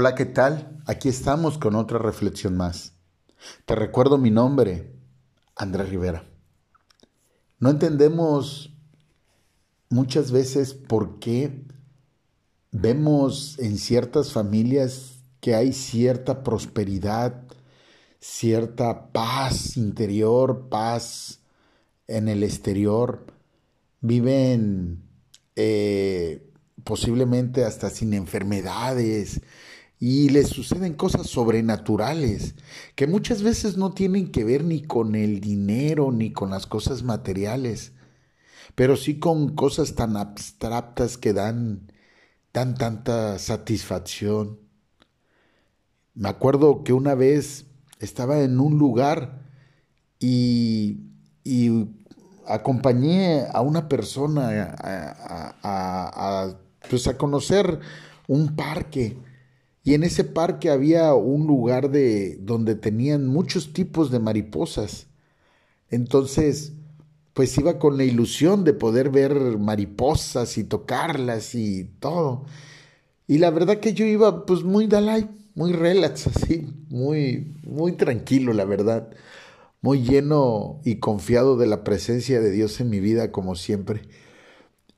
Hola, ¿qué tal? Aquí estamos con otra reflexión más. Te recuerdo mi nombre, Andrés Rivera. No entendemos muchas veces por qué vemos en ciertas familias que hay cierta prosperidad, cierta paz interior, paz en el exterior. Viven eh, posiblemente hasta sin enfermedades, y les suceden cosas sobrenaturales que muchas veces no tienen que ver ni con el dinero ni con las cosas materiales, pero sí con cosas tan abstractas que dan, dan tanta satisfacción. Me acuerdo que una vez estaba en un lugar y, acompañé a una persona a, pues a conocer un parque y en ese parque había un lugar de donde tenían muchos tipos de mariposas. Entonces, pues iba con la ilusión de poder ver mariposas y tocarlas y todo. Y la verdad que yo iba pues muy Dalai, muy relax, así, muy, muy tranquilo, la verdad. Muy lleno y confiado de la presencia de Dios en mi vida, como siempre.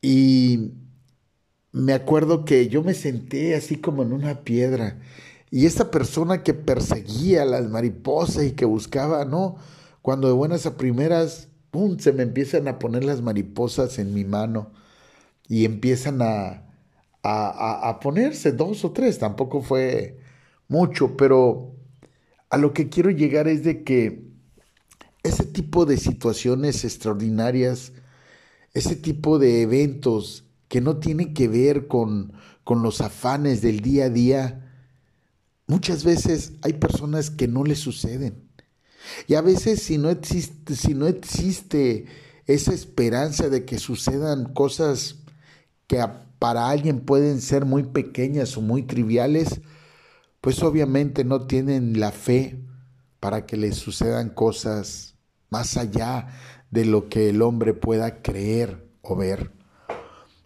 Y me acuerdo que yo me senté así como en una piedra y esta persona que perseguía las mariposas y que buscaba, ¿no? Cuando de buenas a primeras, ¡pum!, se me empiezan a poner las mariposas en mi mano y empiezan a, a, a ponerse dos o tres, tampoco fue mucho, pero a lo que quiero llegar es de que ese tipo de situaciones extraordinarias, ese tipo de eventos que no tiene que ver con, con los afanes del día a día, muchas veces hay personas que no le suceden. Y a veces si no existe, si no existe esa esperanza de que sucedan cosas que para alguien pueden ser muy pequeñas o muy triviales, pues obviamente no tienen la fe para que les sucedan cosas más allá de lo que el hombre pueda creer o ver.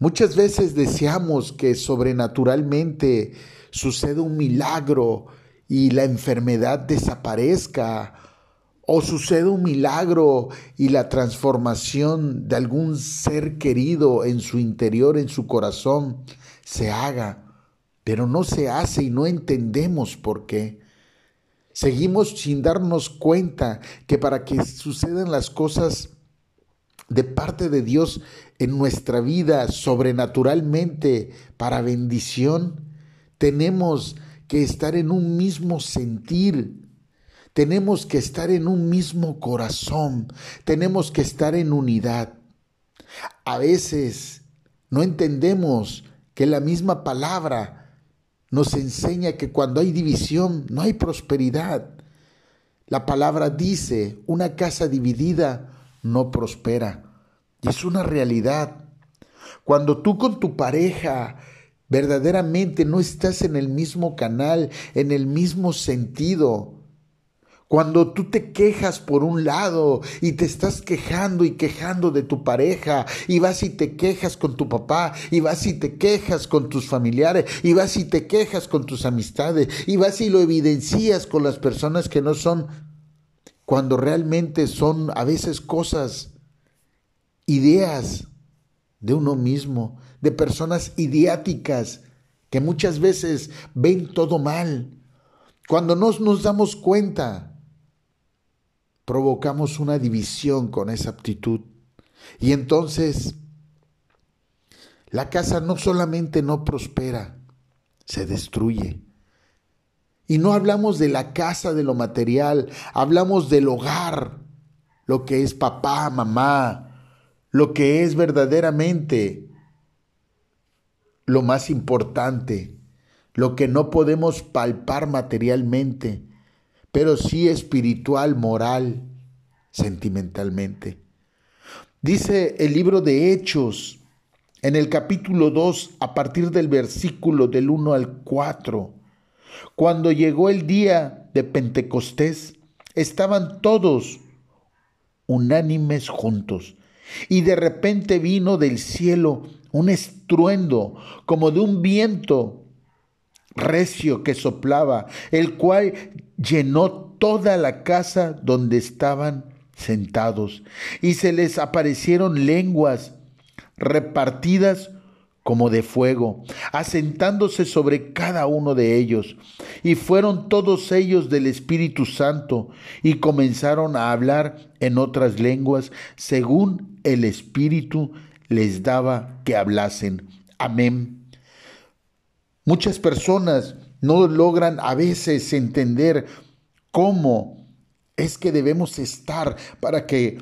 Muchas veces deseamos que sobrenaturalmente suceda un milagro y la enfermedad desaparezca, o suceda un milagro y la transformación de algún ser querido en su interior, en su corazón, se haga, pero no se hace y no entendemos por qué. Seguimos sin darnos cuenta que para que sucedan las cosas de parte de Dios en nuestra vida sobrenaturalmente para bendición, tenemos que estar en un mismo sentir, tenemos que estar en un mismo corazón, tenemos que estar en unidad. A veces no entendemos que la misma palabra nos enseña que cuando hay división no hay prosperidad. La palabra dice, una casa dividida no prospera. Y es una realidad. Cuando tú con tu pareja verdaderamente no estás en el mismo canal, en el mismo sentido, cuando tú te quejas por un lado y te estás quejando y quejando de tu pareja, y vas y te quejas con tu papá, y vas y te quejas con tus familiares, y vas y te quejas con tus amistades, y vas y lo evidencias con las personas que no son cuando realmente son a veces cosas, ideas de uno mismo, de personas idiáticas que muchas veces ven todo mal. Cuando no nos damos cuenta, provocamos una división con esa actitud. Y entonces la casa no solamente no prospera, se destruye. Y no hablamos de la casa, de lo material, hablamos del hogar, lo que es papá, mamá, lo que es verdaderamente lo más importante, lo que no podemos palpar materialmente, pero sí espiritual, moral, sentimentalmente. Dice el libro de Hechos en el capítulo 2, a partir del versículo del 1 al 4, cuando llegó el día de Pentecostés, estaban todos unánimes juntos. Y de repente vino del cielo un estruendo como de un viento recio que soplaba, el cual llenó toda la casa donde estaban sentados, y se les aparecieron lenguas repartidas como de fuego, asentándose sobre cada uno de ellos. Y fueron todos ellos del Espíritu Santo, y comenzaron a hablar en otras lenguas, según el Espíritu les daba que hablasen. Amén. Muchas personas no logran a veces entender cómo es que debemos estar para que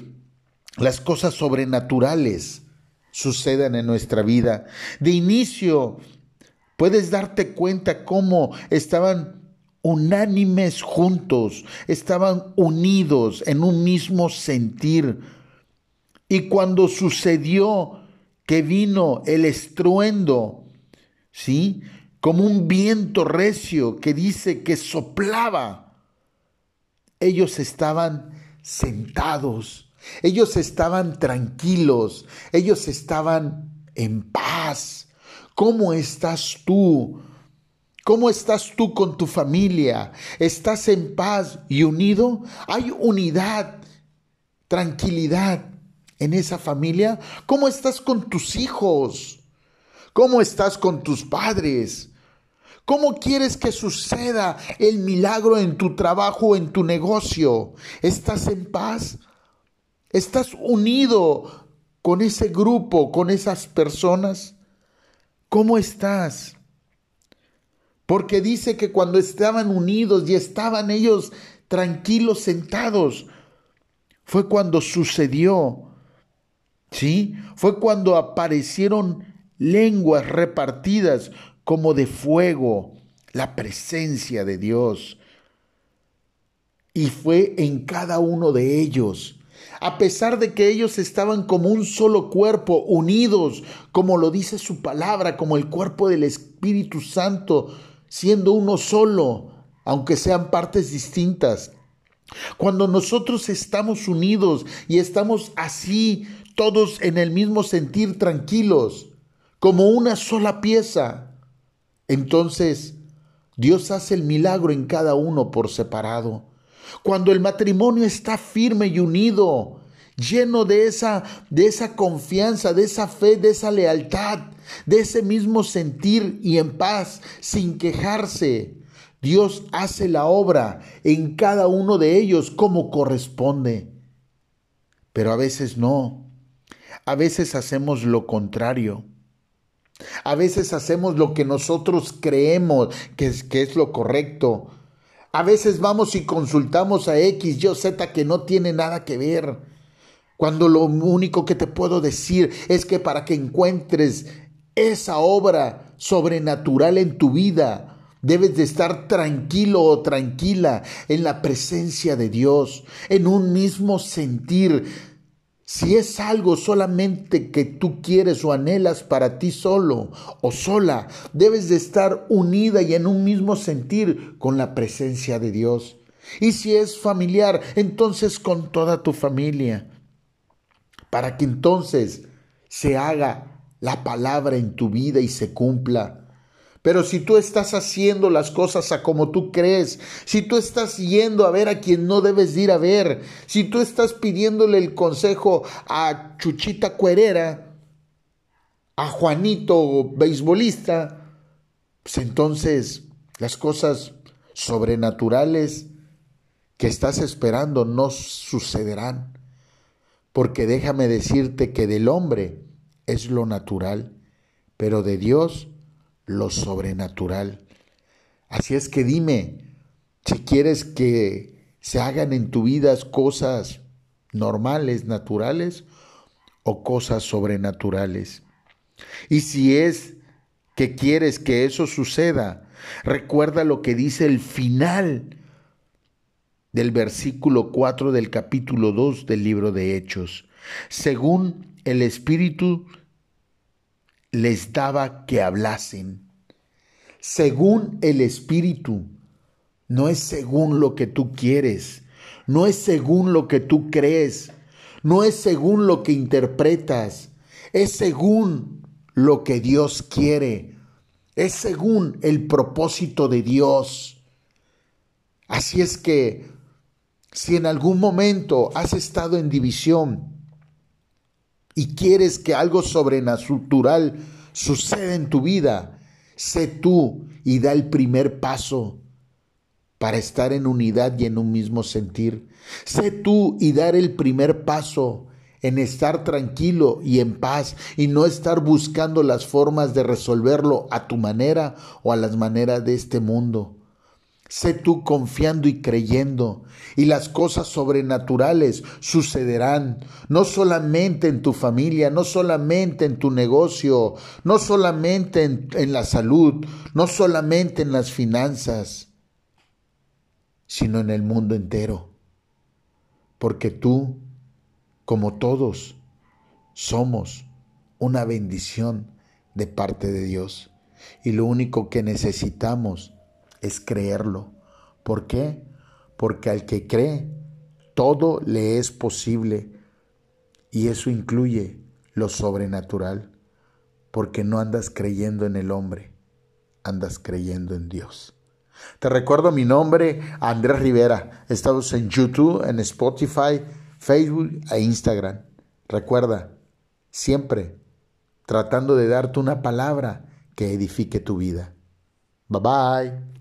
las cosas sobrenaturales sucedan en nuestra vida. De inicio, puedes darte cuenta cómo estaban unánimes juntos, estaban unidos en un mismo sentir. Y cuando sucedió que vino el estruendo, ¿sí? Como un viento recio que dice que soplaba, ellos estaban sentados, ellos estaban tranquilos, ellos estaban en paz. ¿Cómo estás tú? ¿Cómo estás tú con tu familia? ¿Estás en paz y unido? ¿Hay unidad, tranquilidad en esa familia? ¿Cómo estás con tus hijos? ¿Cómo estás con tus padres? ¿Cómo quieres que suceda el milagro en tu trabajo, en tu negocio? ¿Estás en paz? ¿Estás unido con ese grupo, con esas personas? ¿Cómo estás? Porque dice que cuando estaban unidos y estaban ellos tranquilos sentados, fue cuando sucedió. ¿Sí? Fue cuando aparecieron lenguas repartidas como de fuego la presencia de Dios. Y fue en cada uno de ellos. A pesar de que ellos estaban como un solo cuerpo, unidos, como lo dice su palabra, como el cuerpo del Espíritu Santo, siendo uno solo, aunque sean partes distintas. Cuando nosotros estamos unidos y estamos así, todos en el mismo sentir, tranquilos, como una sola pieza, entonces, Dios hace el milagro en cada uno por separado. Cuando el matrimonio está firme y unido, lleno de esa, de esa confianza, de esa fe, de esa lealtad, de ese mismo sentir y en paz, sin quejarse, Dios hace la obra en cada uno de ellos como corresponde. Pero a veces no. A veces hacemos lo contrario. A veces hacemos lo que nosotros creemos que es, que es lo correcto. A veces vamos y consultamos a X, Y, Z que no tiene nada que ver. Cuando lo único que te puedo decir es que para que encuentres esa obra sobrenatural en tu vida, Debes de estar tranquilo o tranquila en la presencia de Dios, en un mismo sentir, si es algo solamente que tú quieres o anhelas para ti solo o sola, debes de estar unida y en un mismo sentir con la presencia de Dios. Y si es familiar, entonces con toda tu familia, para que entonces se haga la palabra en tu vida y se cumpla. Pero si tú estás haciendo las cosas a como tú crees, si tú estás yendo a ver a quien no debes ir a ver, si tú estás pidiéndole el consejo a Chuchita Cuerera, a Juanito beisbolista, pues entonces las cosas sobrenaturales que estás esperando no sucederán. Porque déjame decirte que del hombre es lo natural, pero de Dios lo sobrenatural. Así es que dime, si quieres que se hagan en tu vida cosas normales, naturales o cosas sobrenaturales. Y si es que quieres que eso suceda, recuerda lo que dice el final del versículo 4 del capítulo 2 del libro de Hechos. Según el Espíritu les daba que hablasen según el Espíritu. No es según lo que tú quieres, no es según lo que tú crees, no es según lo que interpretas, es según lo que Dios quiere, es según el propósito de Dios. Así es que si en algún momento has estado en división y quieres que algo sobrenatural suceda en tu vida, sé tú y da el primer paso para estar en unidad y en un mismo sentir. Sé tú y dar el primer paso en estar tranquilo y en paz y no estar buscando las formas de resolverlo a tu manera o a las maneras de este mundo. Sé tú confiando y creyendo y las cosas sobrenaturales sucederán, no solamente en tu familia, no solamente en tu negocio, no solamente en, en la salud, no solamente en las finanzas, sino en el mundo entero. Porque tú como todos, somos una bendición de parte de Dios. Y lo único que necesitamos es creerlo. ¿Por qué? Porque al que cree, todo le es posible. Y eso incluye lo sobrenatural. Porque no andas creyendo en el hombre, andas creyendo en Dios. Te recuerdo mi nombre, Andrés Rivera. Estamos en YouTube, en Spotify Facebook e Instagram. Recuerda, siempre tratando de darte una palabra que edifique tu vida. Bye bye.